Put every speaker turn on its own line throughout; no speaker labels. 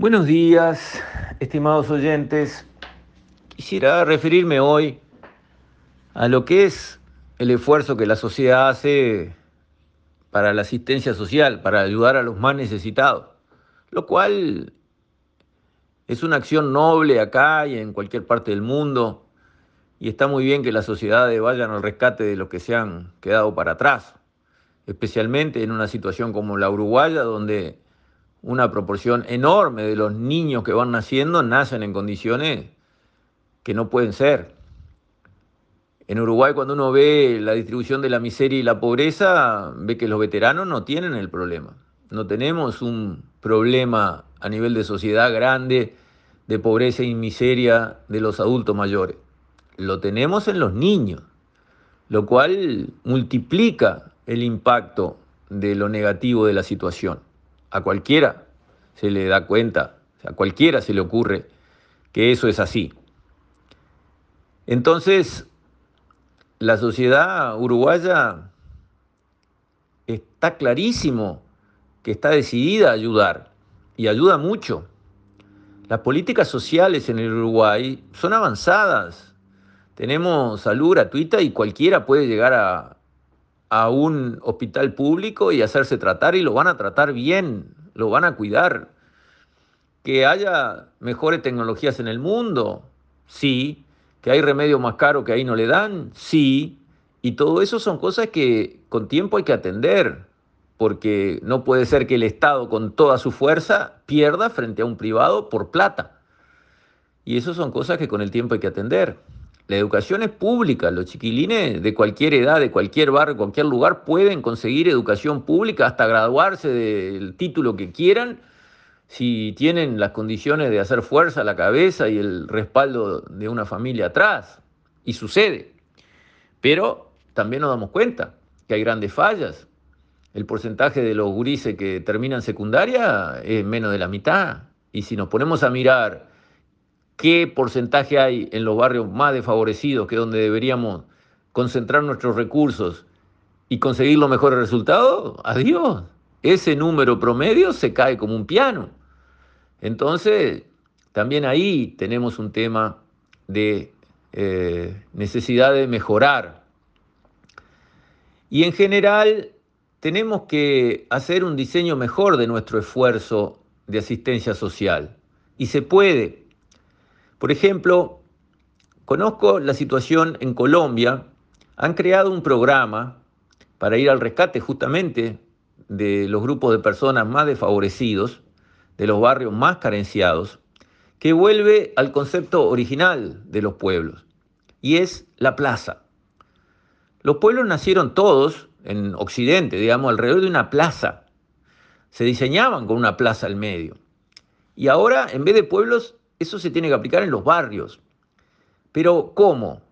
Buenos días, estimados oyentes. Quisiera referirme hoy a lo que es el esfuerzo que la sociedad hace para la asistencia social, para ayudar a los más necesitados, lo cual es una acción noble acá y en cualquier parte del mundo, y está muy bien que las sociedades vayan al rescate de los que se han quedado para atrás, especialmente en una situación como la uruguaya, donde una proporción enorme de los niños que van naciendo nacen en condiciones que no pueden ser. En Uruguay cuando uno ve la distribución de la miseria y la pobreza, ve que los veteranos no tienen el problema. No tenemos un problema a nivel de sociedad grande de pobreza y miseria de los adultos mayores. Lo tenemos en los niños, lo cual multiplica el impacto de lo negativo de la situación. A cualquiera se le da cuenta, a cualquiera se le ocurre que eso es así. Entonces, la sociedad uruguaya está clarísimo que está decidida a ayudar y ayuda mucho. Las políticas sociales en el Uruguay son avanzadas. Tenemos salud gratuita y cualquiera puede llegar a, a un hospital público y hacerse tratar y lo van a tratar bien, lo van a cuidar. Que haya mejores tecnologías en el mundo, sí. Que hay remedio más caro que ahí no le dan, sí. Y todo eso son cosas que con tiempo hay que atender, porque no puede ser que el Estado con toda su fuerza pierda frente a un privado por plata. Y eso son cosas que con el tiempo hay que atender. La educación es pública, los chiquilines de cualquier edad, de cualquier barrio, cualquier lugar pueden conseguir educación pública hasta graduarse del título que quieran si tienen las condiciones de hacer fuerza a la cabeza y el respaldo de una familia atrás. Y sucede. Pero también nos damos cuenta que hay grandes fallas. El porcentaje de los gurises que terminan secundaria es menos de la mitad. Y si nos ponemos a mirar qué porcentaje hay en los barrios más desfavorecidos, que es donde deberíamos concentrar nuestros recursos y conseguir los mejores resultados, adiós. Ese número promedio se cae como un piano. Entonces, también ahí tenemos un tema de eh, necesidad de mejorar. Y en general tenemos que hacer un diseño mejor de nuestro esfuerzo de asistencia social. Y se puede. Por ejemplo, conozco la situación en Colombia. Han creado un programa para ir al rescate justamente de los grupos de personas más desfavorecidos, de los barrios más carenciados, que vuelve al concepto original de los pueblos, y es la plaza. Los pueblos nacieron todos en Occidente, digamos, alrededor de una plaza. Se diseñaban con una plaza al medio. Y ahora, en vez de pueblos, eso se tiene que aplicar en los barrios. Pero ¿cómo?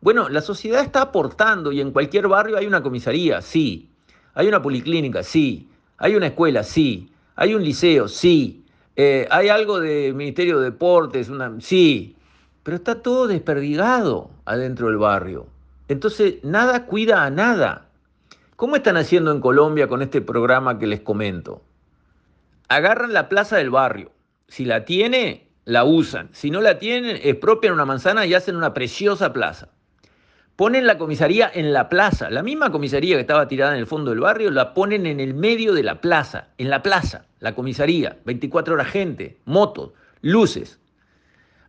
Bueno, la sociedad está aportando y en cualquier barrio hay una comisaría, sí. Hay una policlínica, sí. Hay una escuela, sí. Hay un liceo, sí. Eh, hay algo de Ministerio de Deportes, sí. Pero está todo desperdigado adentro del barrio. Entonces, nada cuida a nada. ¿Cómo están haciendo en Colombia con este programa que les comento? Agarran la plaza del barrio. Si la tiene, la usan. Si no la tienen, expropian una manzana y hacen una preciosa plaza. Ponen la comisaría en la plaza. La misma comisaría que estaba tirada en el fondo del barrio, la ponen en el medio de la plaza. En la plaza, la comisaría. 24 horas gente, motos, luces.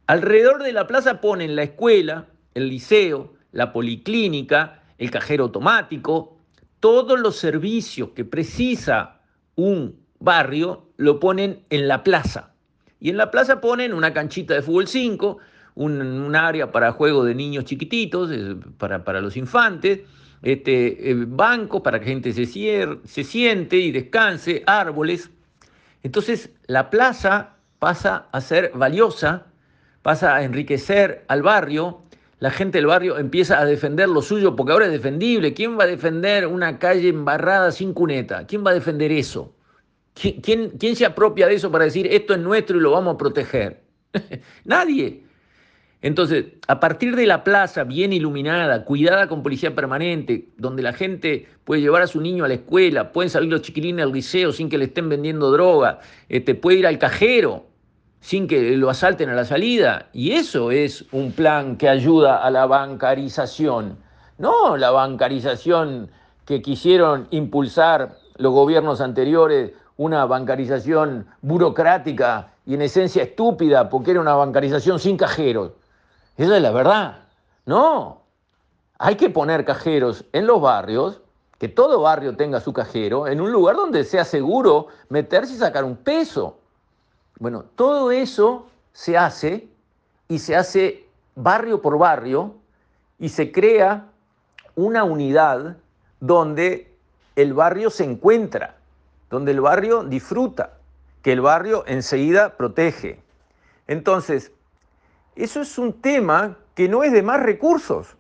Alrededor de la plaza ponen la escuela, el liceo, la policlínica, el cajero automático. Todos los servicios que precisa un barrio lo ponen en la plaza. Y en la plaza ponen una canchita de fútbol 5, un, área para juego de niños chiquititos, para, los infantes, este, eh, bancos para que gente se, se siente y descanse, árboles. Entonces la plaza pasa a ser valiosa, pasa a enriquecer al barrio, la gente del barrio empieza a defender lo suyo porque ahora es defendible. ¿Quién va a defender una calle embarrada sin cuneta? ¿Quién va a defender eso? ¿Quién, se apropia de eso para decir esto es nuestro y lo vamos a proteger? Nadie. Entonces, a partir de la plaza bien iluminada, cuidada con policía permanente, donde la gente puede llevar a su niño a la escuela, pueden salir los chiquilines al liceo sin que le estén vendiendo droga, este, puede ir al cajero sin que lo asalten a la salida. Y eso es un plan que ayuda a la bancarización, no la bancarización que quisieron impulsar los gobiernos anteriores, una bancarización burocrática y en esencia estúpida, porque era una bancarización sin cajeros. Esa es la verdad. No, hay que poner cajeros en los barrios, que todo barrio tenga su cajero, en un lugar donde sea seguro meterse y sacar un peso. Bueno, todo eso se hace y se hace barrio por barrio y se crea una unidad donde el barrio se encuentra, donde el barrio disfruta, que el barrio enseguida protege. Entonces, eso es un tema que no es de más recursos.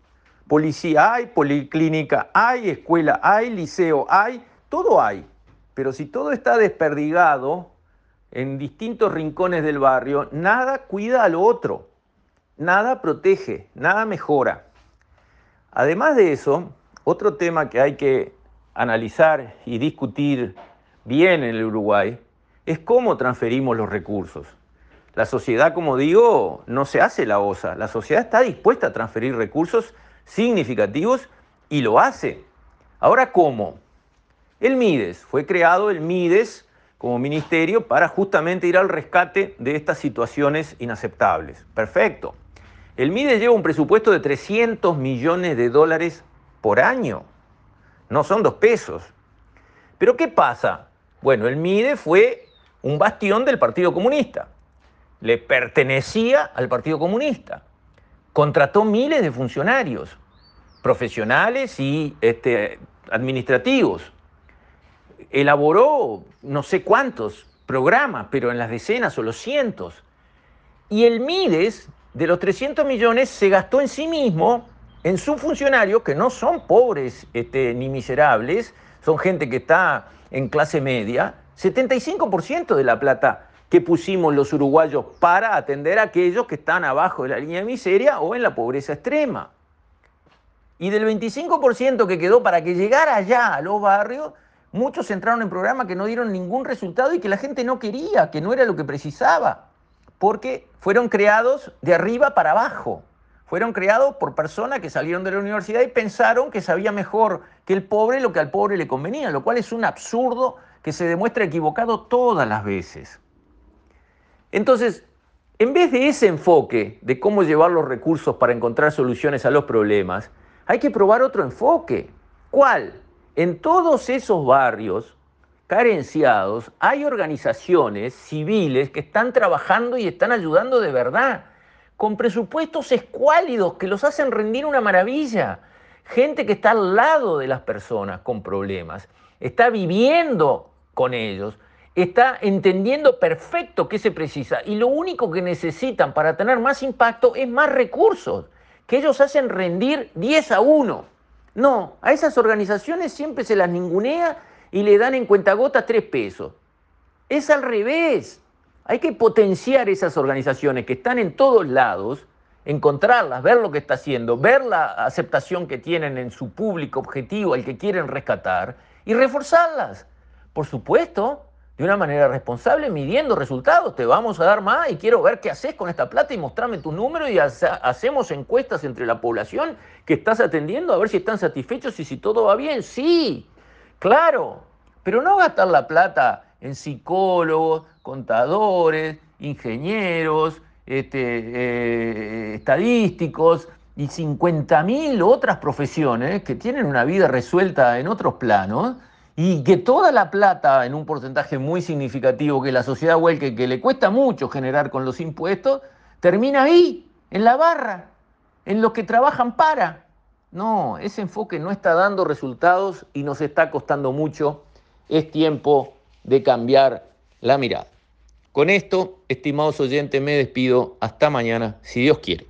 Policía hay, policlínica hay, escuela hay, liceo hay, todo hay. Pero si todo está desperdigado en distintos rincones del barrio, nada cuida al otro, nada protege, nada mejora. Además de eso, otro tema que hay que analizar y discutir bien en el Uruguay es cómo transferimos los recursos. La sociedad, como digo, no se hace la osa. La sociedad está dispuesta a transferir recursos significativos y lo hace. Ahora, ¿cómo? El MIDES, fue creado el MIDES como ministerio para justamente ir al rescate de estas situaciones inaceptables. Perfecto. El MIDES lleva un presupuesto de 300 millones de dólares por año. No son dos pesos. Pero ¿qué pasa? Bueno, el MIDES fue un bastión del Partido Comunista le pertenecía al Partido Comunista. Contrató miles de funcionarios, profesionales y este, administrativos. Elaboró no sé cuántos programas, pero en las decenas o los cientos. Y el Mides, de los 300 millones, se gastó en sí mismo, en sus funcionarios, que no son pobres este, ni miserables, son gente que está en clase media, 75% de la plata que pusimos los uruguayos para atender a aquellos que están abajo de la línea de miseria o en la pobreza extrema. Y del 25% que quedó para que llegara allá a los barrios, muchos entraron en programas que no dieron ningún resultado y que la gente no quería, que no era lo que precisaba, porque fueron creados de arriba para abajo. Fueron creados por personas que salieron de la universidad y pensaron que sabía mejor que el pobre lo que al pobre le convenía, lo cual es un absurdo que se demuestra equivocado todas las veces. Entonces, en vez de ese enfoque de cómo llevar los recursos para encontrar soluciones a los problemas, hay que probar otro enfoque. ¿Cuál? En todos esos barrios carenciados hay organizaciones civiles que están trabajando y están ayudando de verdad, con presupuestos escuálidos que los hacen rendir una maravilla. Gente que está al lado de las personas con problemas, está viviendo con ellos, está entendiendo perfecto qué se precisa y lo único que necesitan para tener más impacto es más recursos, que ellos hacen rendir 10 a 1. No, a esas organizaciones siempre se las ningunea y le dan en cuentagotas 3 pesos. Es al revés. Hay que potenciar esas organizaciones que están en todos lados, encontrarlas, ver lo que está haciendo, ver la aceptación que tienen en su público objetivo, al que quieren rescatar, y reforzarlas. Por supuesto, de una manera responsable, midiendo resultados. Te vamos a dar más y quiero ver qué haces con esta plata y mostrame tu número y hacemos encuestas entre la población que estás atendiendo a ver si están satisfechos y si todo va bien. Sí, claro, pero no gastar la plata en psicólogos, contadores, ingenieros, este, eh, estadísticos y 50.000 otras profesiones que tienen una vida resuelta en otros planos y que toda la plata, en un porcentaje muy significativo que la sociedad huelque, que le cuesta mucho generar con los impuestos, termina ahí, en la barra, en los que trabajan para. No, ese enfoque no está dando resultados y nos está costando mucho. Es tiempo de cambiar la mirada. Con esto, estimados oyentes, me despido. Hasta mañana, si Dios quiere.